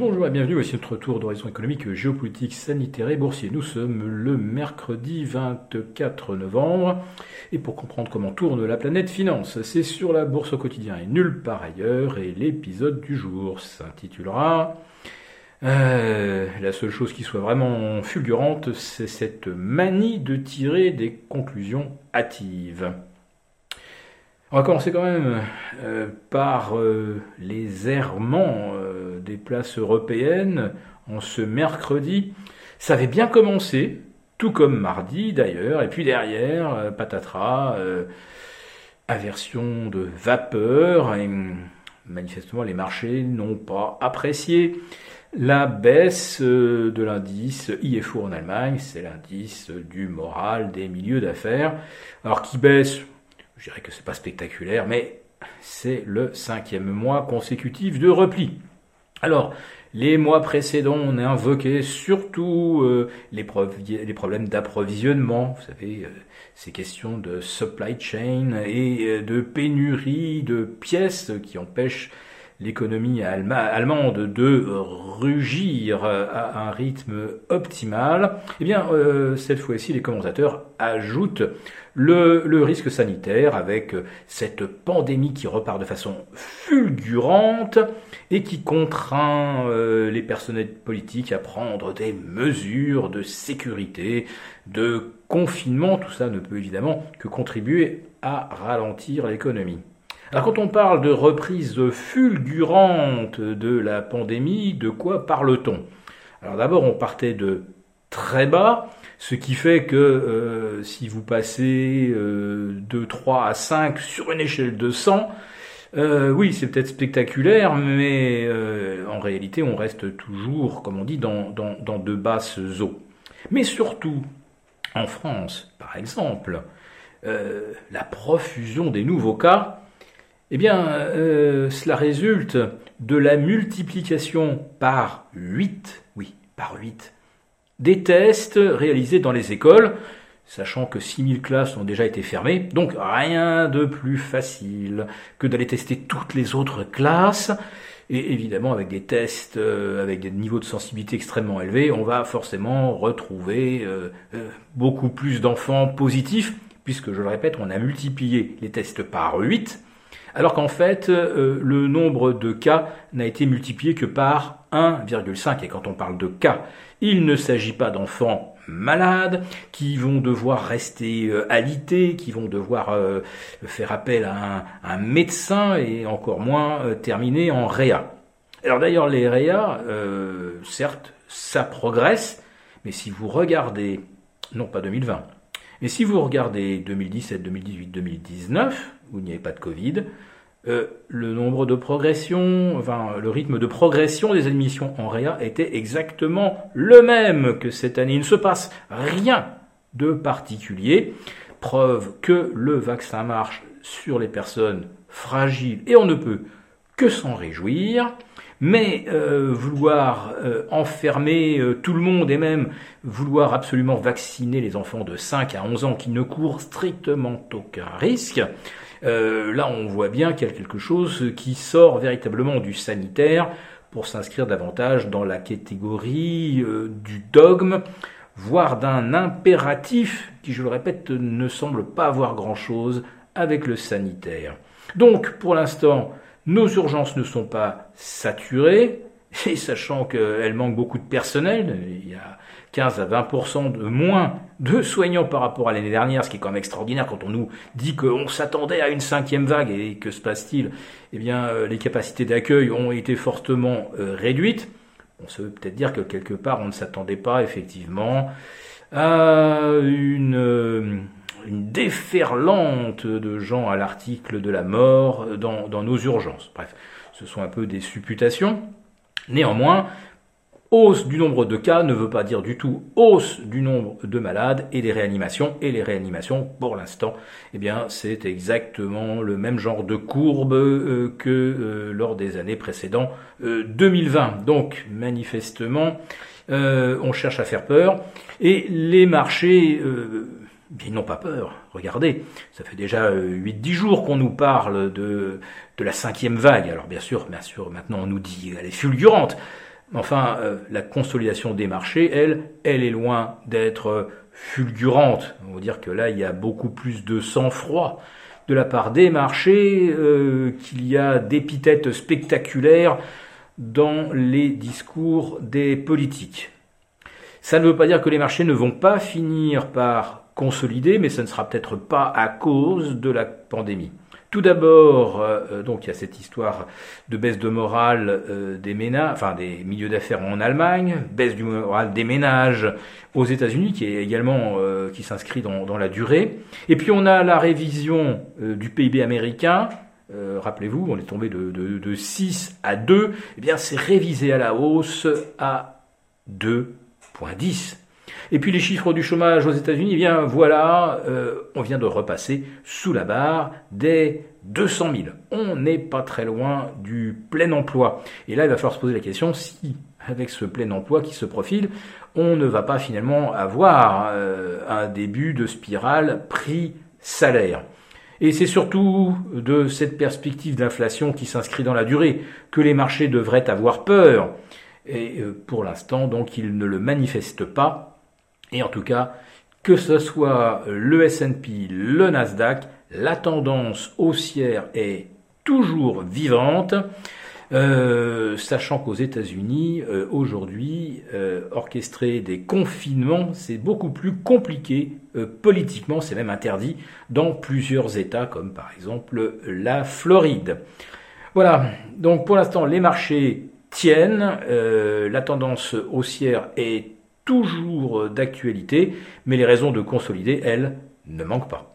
Bonjour et bienvenue, voici notre tour d'horizon économique, géopolitique, sanitaire et boursier. Nous sommes le mercredi 24 novembre et pour comprendre comment tourne la planète finance, c'est sur la bourse au quotidien et nulle part ailleurs et l'épisode du jour s'intitulera euh, la seule chose qui soit vraiment fulgurante, c'est cette manie de tirer des conclusions hâtives. On va commencer quand même euh, par euh, les errements euh, des places européennes en ce mercredi. Ça avait bien commencé, tout comme mardi d'ailleurs, et puis derrière, patatras, aversion de vapeur, et manifestement les marchés n'ont pas apprécié la baisse de l'indice IFO en Allemagne, c'est l'indice du moral des milieux d'affaires, alors qui baisse? Je dirais que c'est pas spectaculaire, mais c'est le cinquième mois consécutif de repli. Alors, les mois précédents, on a invoqué surtout euh, les, problèmes d'approvisionnement, vous savez, euh, ces questions de supply chain et euh, de pénurie de pièces qui empêchent l'économie allemande de rugir à un rythme optimal, eh bien, euh, cette fois-ci, les commentateurs ajoutent le, risque sanitaire avec cette pandémie qui repart de façon fulgurante et qui contraint euh, les personnels politiques à prendre des mesures de sécurité, de confinement. Tout ça ne peut évidemment que contribuer à ralentir l'économie. Alors quand on parle de reprise fulgurante de la pandémie, de quoi parle-t-on? Alors d'abord on partait de très bas, ce qui fait que euh, si vous passez euh, de 3 à 5 sur une échelle de 100, euh, oui, c'est peut-être spectaculaire, mais en réalité, on reste toujours, comme on dit, dans, de basses eaux. Mais surtout, en France, par exemple, la profusion des nouveaux cas eh bien, euh, cela résulte de la multiplication par 8, oui, par 8, des tests réalisés dans les écoles, sachant que 6000 classes ont déjà été fermées, donc rien de plus facile que d'aller tester toutes les autres classes, et évidemment avec des tests euh, avec des niveaux de sensibilité extrêmement élevés, on va forcément retrouver euh, beaucoup plus d'enfants positifs, puisque je le répète, on a multiplié les tests par 8, alors qu'en fait, euh, le nombre de cas n'a été multiplié que par 1,5. Et quand on parle de cas, il ne s'agit pas d'enfants malades qui vont devoir rester euh, alités, qui vont devoir euh, faire appel à un, médecin et encore moins terminer en réa. Alors d'ailleurs, les réa, certes, ça progresse, mais si vous regardez, non pas 2020, mais si vous regardez 2017, 2018, 2019, où il n'y avait pas de Covid, euh, le nombre de progression, enfin le rythme de progression des admissions en réa était exactement le même que cette année. Il ne se passe rien de particulier. Preuve que le vaccin marche sur les personnes fragiles et on ne peut que s'en réjouir. Mais euh, vouloir euh, enfermer tout le monde et même vouloir absolument vacciner les enfants de 5 à 11 ans qui ne courent strictement aucun risque, euh, là, on voit bien qu'il y a quelque chose qui sort véritablement du sanitaire pour s'inscrire davantage dans la catégorie euh, du dogme, voire d'un impératif qui, je le répète, ne semble pas avoir grand-chose avec le sanitaire. Donc, pour l'instant, nos urgences ne sont pas saturées, et sachant qu'elles manquent beaucoup de personnel, il y a 15 à 20% de moins de soignants par rapport à l'année dernière, ce qui est quand même extraordinaire quand on nous dit qu'on s'attendait à une cinquième vague et que se passe-t-il? Eh bien, euh, les capacités d'accueil ont été fortement euh, réduites. On se peut peut-être dire que quelque part on ne s'attendait pas effectivement à une, euh, une déferlante de gens à l'article de la mort dans, dans nos urgences. Bref, ce sont un peu des supputations. Néanmoins, Hausse du nombre de cas ne veut pas dire du tout hausse du nombre de malades et des réanimations. Et les réanimations, pour l'instant, eh bien, c'est exactement le même genre de courbe euh, que euh, lors des années précédentes 2020. Euh, Donc, manifestement, on cherche à faire peur. Et les marchés ils n'ont pas peur. Regardez, ça fait déjà 8-10 jours qu'on nous parle de, de la cinquième vague. Alors bien sûr, bien sûr, maintenant on nous dit elle est fulgurante. Enfin, euh, la consolidation des marchés, elle, elle est loin d'être fulgurante. On va dire que là, il y a beaucoup plus de sang-froid de la part des marchés euh, qu'il y a d'épithètes spectaculaires dans les discours des politiques. Ça ne veut pas dire que les marchés ne vont pas finir par consolider, mais ça ne sera peut-être pas à cause de la pandémie. Tout d'abord, euh, euh, donc il y a cette histoire de baisse de morale euh, des ménages, enfin des milieux d'affaires en Allemagne, baisse du moral des ménages aux États-Unis, qui est également qui s'inscrit dans, la durée. Et puis on a la révision du PIB américain. Rappelez-vous, on est tombé de, de 6 à 2. Eh bien, c'est révisé à la hausse à 2,10. Et puis les chiffres du chômage aux États-Unis, eh bien voilà, euh, on vient de repasser sous la barre des 200 000. On n'est pas très loin du plein emploi. Et là, il va falloir se poser la question si, avec ce plein emploi qui se profile, on ne va pas finalement avoir euh, un début de spirale prix-salaire. Et c'est surtout de cette perspective d'inflation qui s'inscrit dans la durée que les marchés devraient avoir peur. Et euh, pour l'instant, donc, ils ne le manifestent pas et en tout cas, que ce soit le S&P, le Nasdaq, la tendance haussière est toujours vivante. Euh, sachant qu'aux États-Unis, euh, aujourd'hui, euh, orchestrer des confinements, c'est beaucoup plus compliqué politiquement, c'est même interdit dans plusieurs États, comme par exemple la Floride. Voilà, donc pour l'instant, les marchés tiennent, la tendance haussière est toujours d'actualité, mais les raisons de consolider, elles, ne manquent pas.